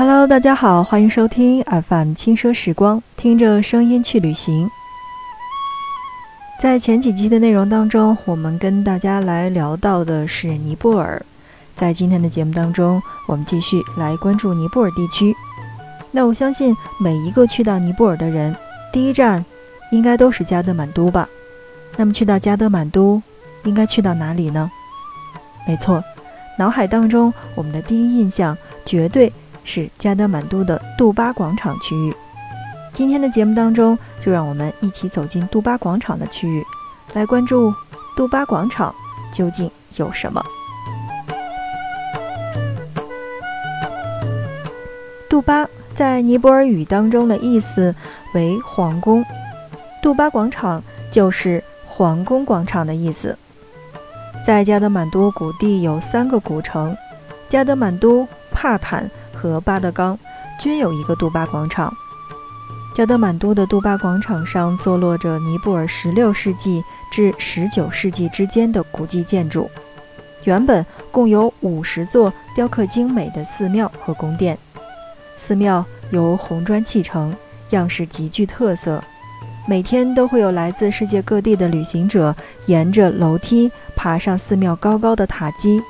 Hello，大家好，欢迎收听 FM 轻奢时光，听着声音去旅行。在前几期的内容当中，我们跟大家来聊到的是尼泊尔。在今天的节目当中，我们继续来关注尼泊尔地区。那我相信每一个去到尼泊尔的人，第一站应该都是加德满都吧？那么去到加德满都，应该去到哪里呢？没错，脑海当中我们的第一印象绝对是加德满都的杜巴广场区域。今天的节目当中，就让我们一起走进杜巴广场的区域，来关注杜巴广场究竟有什么。杜巴在尼泊尔语当中的意思为皇宫，杜巴广场就是皇宫广场的意思。在加德满都谷地有三个古城，加德满都、帕坦和巴德冈均有一个杜巴广场。加德满都的杜巴广场上坐落着尼泊尔16世纪至19世纪之间的古迹建筑，原本共有50座雕刻精美的寺庙和宫殿。寺庙由红砖砌成，样式极具特色。每天都会有来自世界各地的旅行者沿着楼梯爬上寺庙高高的塔基，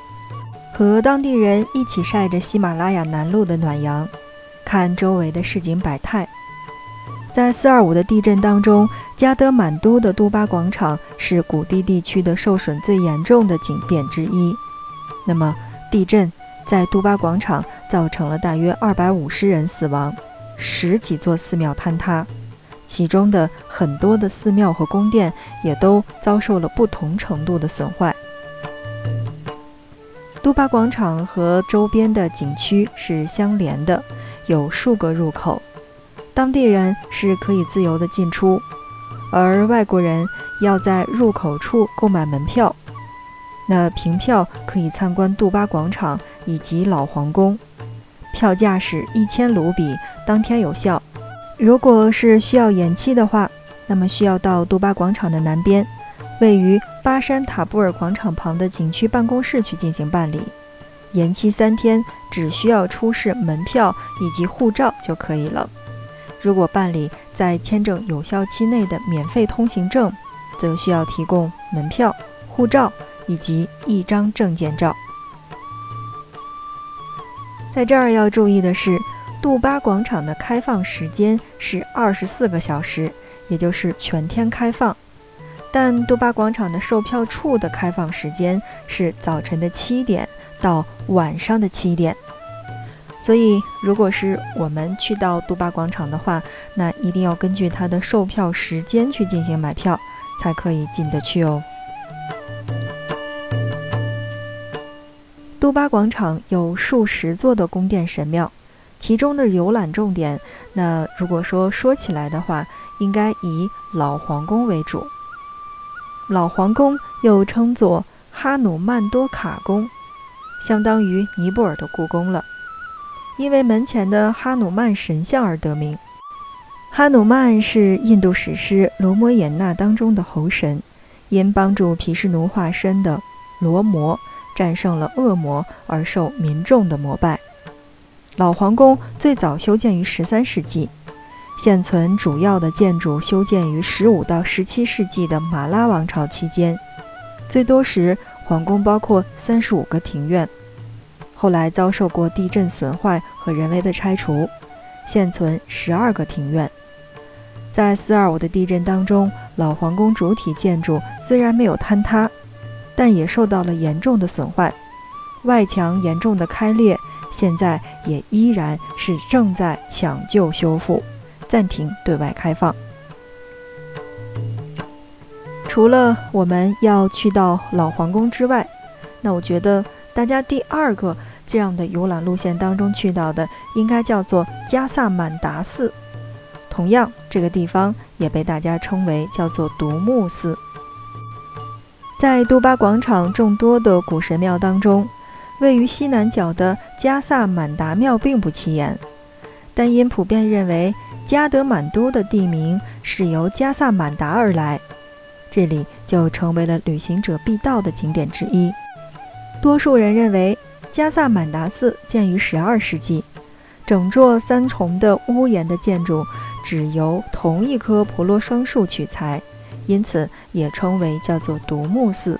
和当地人一起晒着喜马拉雅南麓的暖阳，看周围的市井百态。在四二五的地震当中，加德满都的杜巴广场是谷地地区的受损最严重的景点之一。那么，地震在杜巴广场。造成了大约二百五十人死亡，十几座寺庙坍塌，其中的很多的寺庙和宫殿也都遭受了不同程度的损坏。杜巴广场和周边的景区是相连的，有数个入口，当地人是可以自由的进出，而外国人要在入口处购买门票。那凭票可以参观杜巴广场以及老皇宫。票价是一千卢比，当天有效。如果是需要延期的话，那么需要到杜巴广场的南边，位于巴山塔布尔广场旁的景区办公室去进行办理。延期三天，只需要出示门票以及护照就可以了。如果办理在签证有效期内的免费通行证，则需要提供门票、护照以及一张证件照。在这儿要注意的是，杜巴广场的开放时间是二十四个小时，也就是全天开放。但杜巴广场的售票处的开放时间是早晨的七点到晚上的七点。所以，如果是我们去到杜巴广场的话，那一定要根据它的售票时间去进行买票，才可以进得去哦。杜巴广场有数十座的宫殿神庙，其中的游览重点，那如果说说起来的话，应该以老皇宫为主。老皇宫又称作哈努曼多卡宫，相当于尼泊尔的故宫了，因为门前的哈努曼神像而得名。哈努曼是印度史诗《罗摩衍那》当中的猴神，因帮助毗湿奴化身的罗摩。战胜了恶魔而受民众的膜拜。老皇宫最早修建于十三世纪，现存主要的建筑修建于十五到十七世纪的马拉王朝期间。最多时，皇宫包括三十五个庭院，后来遭受过地震损坏和人为的拆除，现存十二个庭院。在四二五的地震当中，老皇宫主体建筑虽然没有坍塌。但也受到了严重的损坏，外墙严重的开裂，现在也依然是正在抢救修复，暂停对外开放。除了我们要去到老皇宫之外，那我觉得大家第二个这样的游览路线当中去到的，应该叫做加萨满达寺。同样，这个地方也被大家称为叫做独木寺。在杜巴广场众多的古神庙当中，位于西南角的加萨满达庙并不起眼，但因普遍认为加德满都的地名是由加萨满达而来，这里就成为了旅行者必到的景点之一。多数人认为加萨满达寺建于12世纪，整座三重的屋檐的建筑只由同一棵婆罗双树取材，因此也称为叫做独木寺。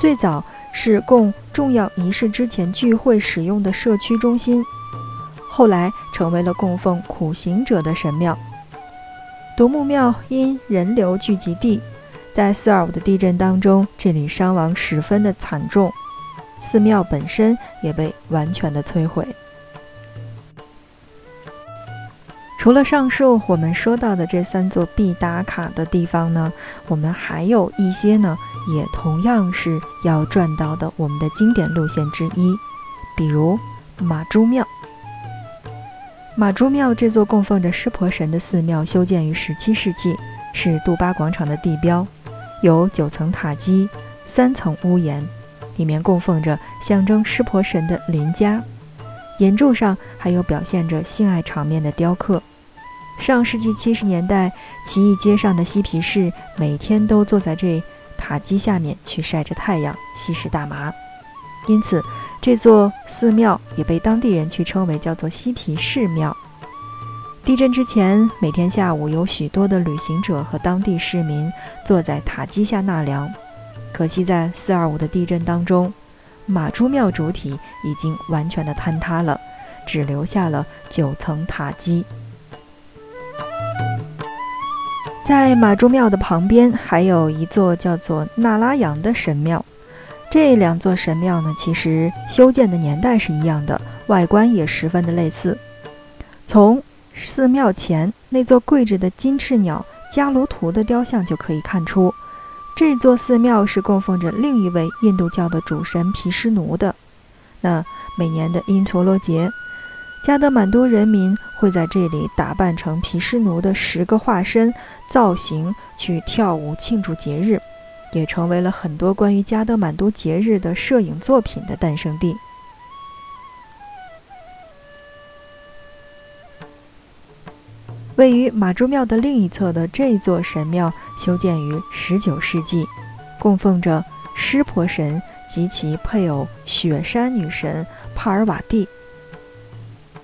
最早是供重要仪式之前聚会使用的社区中心，后来成为了供奉苦行者的神庙。独木庙因人流聚集地，在四二五的地震当中，这里伤亡十分的惨重，寺庙本身也被完全的摧毁。除了上述我们说到的这三座必打卡的地方呢，我们还有一些呢，也同样是要转到的我们的经典路线之一，比如马珠庙。马珠庙这座供奉着湿婆神的寺庙，修建于17世纪，是杜巴广场的地标，有九层塔基、三层屋檐，里面供奉着象征湿婆神的林家。岩柱上还有表现着性爱场面的雕刻。上世纪七十年代，奇异街上的嬉皮士每天都坐在这塔基下面去晒着太阳，吸食大麻，因此这座寺庙也被当地人去称为叫做嬉皮士庙。地震之前，每天下午有许多的旅行者和当地市民坐在塔基下纳凉。可惜在四二五的地震当中。马珠庙主体已经完全的坍塌了，只留下了九层塔基。在马珠庙的旁边，还有一座叫做纳拉扬的神庙。这两座神庙呢，其实修建的年代是一样的，外观也十分的类似。从寺庙前那座跪着的金翅鸟迦卢图的雕像就可以看出。这座寺庙是供奉着另一位印度教的主神毗湿奴的。那每年的因陀罗节，加德满都人民会在这里打扮成毗湿奴的十个化身造型去跳舞庆祝节日，也成为了很多关于加德满都节日的摄影作品的诞生地。位于马珠庙的另一侧的这座神庙，修建于19世纪，供奉着湿婆神及其配偶雪山女神帕尔瓦蒂。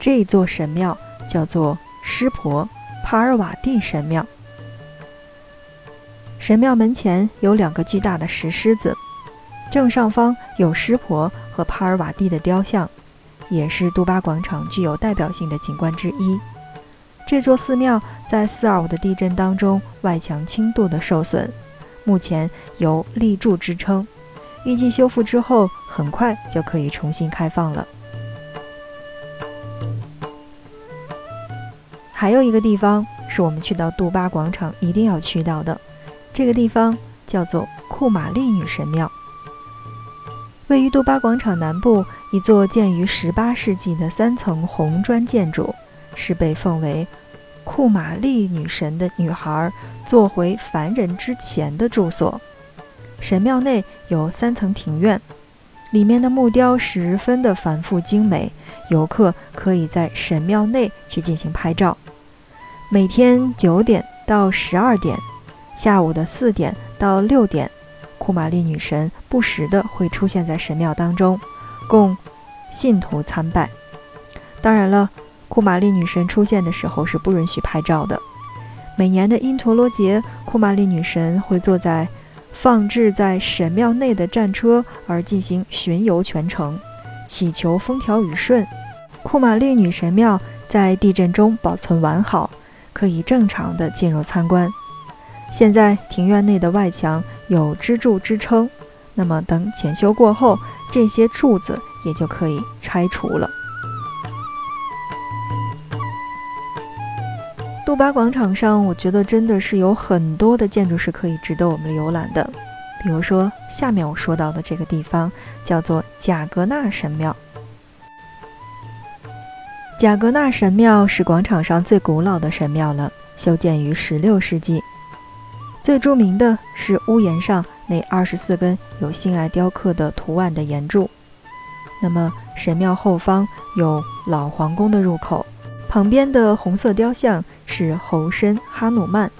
这座神庙叫做湿婆帕尔瓦蒂神庙。神庙门前有两个巨大的石狮子，正上方有湿婆和帕尔瓦蒂的雕像，也是杜巴广场具有代表性的景观之一。这座寺庙在四二五的地震当中，外墙轻度的受损，目前由立柱支撑，预计修复之后很快就可以重新开放了。还有一个地方是我们去到杜巴广场一定要去到的，这个地方叫做库玛丽女神庙，位于杜巴广场南部一座建于十八世纪的三层红砖建筑。是被奉为库玛丽女神的女孩做回凡人之前的住所。神庙内有三层庭院，里面的木雕十分的繁复精美，游客可以在神庙内去进行拍照。每天九点到十二点，下午的四点到六点，库玛丽女神不时的会出现在神庙当中，供信徒参拜。当然了。库玛丽女神出现的时候是不允许拍照的。每年的因陀罗节，库玛丽女神会坐在放置在神庙内的战车而进行巡游全程，祈求风调雨顺。库玛丽女神庙在地震中保存完好，可以正常的进入参观。现在庭院内的外墙有支柱支撑，那么等检修过后，这些柱子也就可以拆除了。杜巴广场上，我觉得真的是有很多的建筑是可以值得我们游览的。比如说，下面我说到的这个地方叫做贾格纳神庙。贾格纳神庙是广场上最古老的神庙了，修建于16世纪。最著名的是屋檐上那二十四根有性爱雕刻的图案的檐柱。那么，神庙后方有老皇宫的入口。旁边的红色雕像是猴身哈努曼。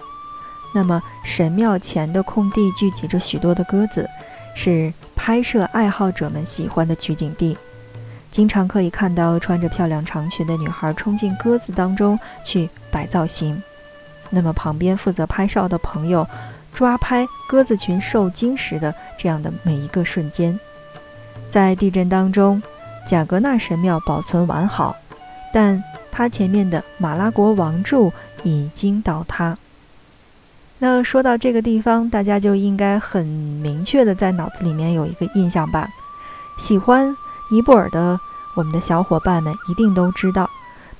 那么神庙前的空地聚集着许多的鸽子，是拍摄爱好者们喜欢的取景地。经常可以看到穿着漂亮长裙的女孩冲进鸽子当中去摆造型。那么旁边负责拍照的朋友，抓拍鸽子群受惊时的这样的每一个瞬间。在地震当中，贾格纳神庙保存完好，但它前面的马拉国王柱已经倒塌。那说到这个地方，大家就应该很明确的在脑子里面有一个印象吧？喜欢尼泊尔的我们的小伙伴们一定都知道。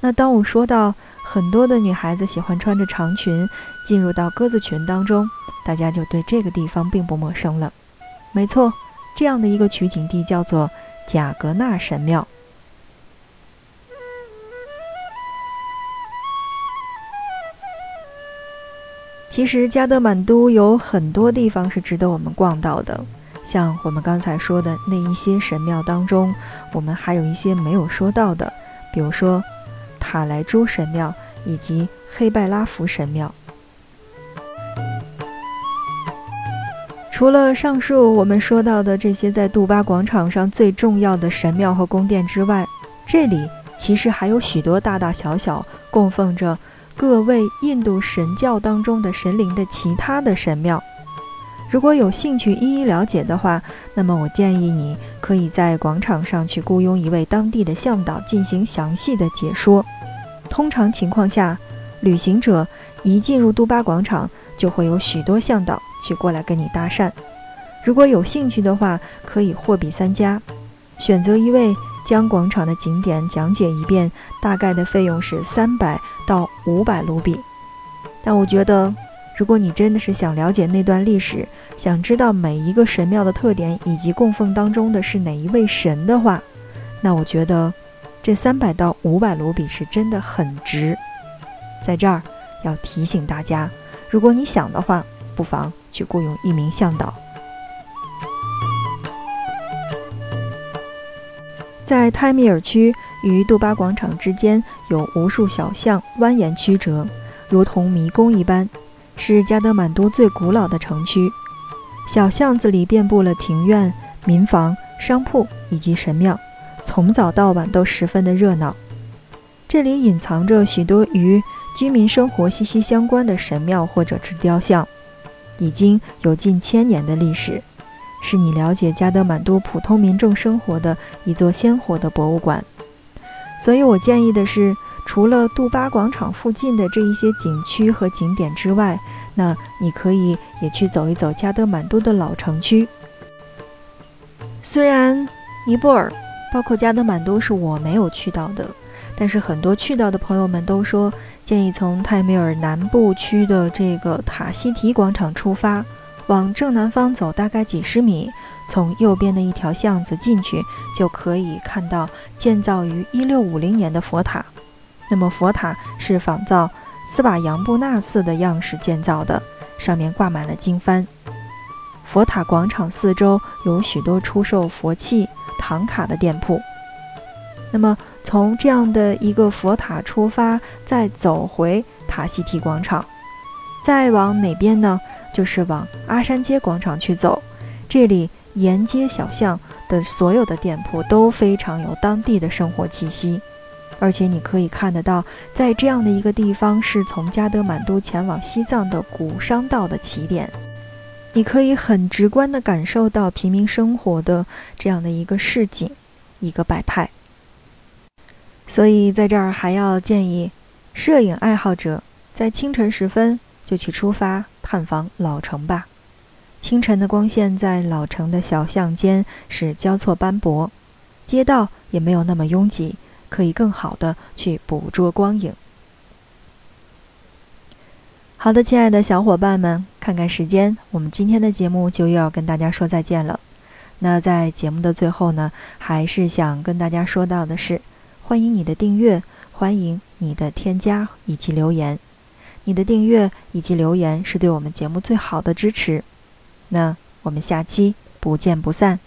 那当我说到很多的女孩子喜欢穿着长裙进入到鸽子群当中，大家就对这个地方并不陌生了。没错，这样的一个取景地叫做贾格纳神庙。其实加德满都有很多地方是值得我们逛到的，像我们刚才说的那一些神庙当中，我们还有一些没有说到的，比如说卡莱珠神庙以及黑拜拉福神庙。除了上述我们说到的这些在杜巴广场上最重要的神庙和宫殿之外，这里其实还有许多大大小小供奉着。各位印度神教当中的神灵的其他的神庙，如果有兴趣一一了解的话，那么我建议你可以在广场上去雇佣一位当地的向导进行详细的解说。通常情况下，旅行者一进入杜巴广场，就会有许多向导去过来跟你搭讪。如果有兴趣的话，可以货比三家，选择一位。将广场的景点讲解一遍，大概的费用是三百到五百卢比。但我觉得，如果你真的是想了解那段历史，想知道每一个神庙的特点以及供奉当中的是哪一位神的话，那我觉得这三百到五百卢比是真的很值。在这儿要提醒大家，如果你想的话，不妨去雇佣一名向导。在泰米尔区与杜巴广场之间有无数小巷蜿蜒曲折，如同迷宫一般，是加德满都最古老的城区。小巷子里遍布了庭院、民房、商铺以及神庙，从早到晚都十分的热闹。这里隐藏着许多与居民生活息息相关的神庙或者是雕像，已经有近千年的历史。是你了解加德满都普通民众生活的一座鲜活的博物馆，所以我建议的是，除了杜巴广场附近的这一些景区和景点之外，那你可以也去走一走加德满都的老城区。虽然尼泊尔，包括加德满都是我没有去到的，但是很多去到的朋友们都说，建议从泰米尔南部区的这个塔西提广场出发。往正南方走大概几十米，从右边的一条巷子进去，就可以看到建造于1650年的佛塔。那么佛塔是仿造斯瓦扬布纳寺的样式建造的，上面挂满了经幡。佛塔广场四周有许多出售佛器、唐卡的店铺。那么从这样的一个佛塔出发，再走回塔希提广场，再往哪边呢？就是往阿山街广场去走，这里沿街小巷的所有的店铺都非常有当地的生活气息，而且你可以看得到，在这样的一个地方是从加德满都前往西藏的古商道的起点，你可以很直观地感受到平民生活的这样的一个市井，一个百态。所以在这儿还要建议，摄影爱好者在清晨时分就去出发。探访老城吧，清晨的光线在老城的小巷间是交错斑驳，街道也没有那么拥挤，可以更好的去捕捉光影。好的，亲爱的小伙伴们，看看时间，我们今天的节目就又要跟大家说再见了。那在节目的最后呢，还是想跟大家说到的是，欢迎你的订阅，欢迎你的添加以及留言。你的订阅以及留言是对我们节目最好的支持，那我们下期不见不散。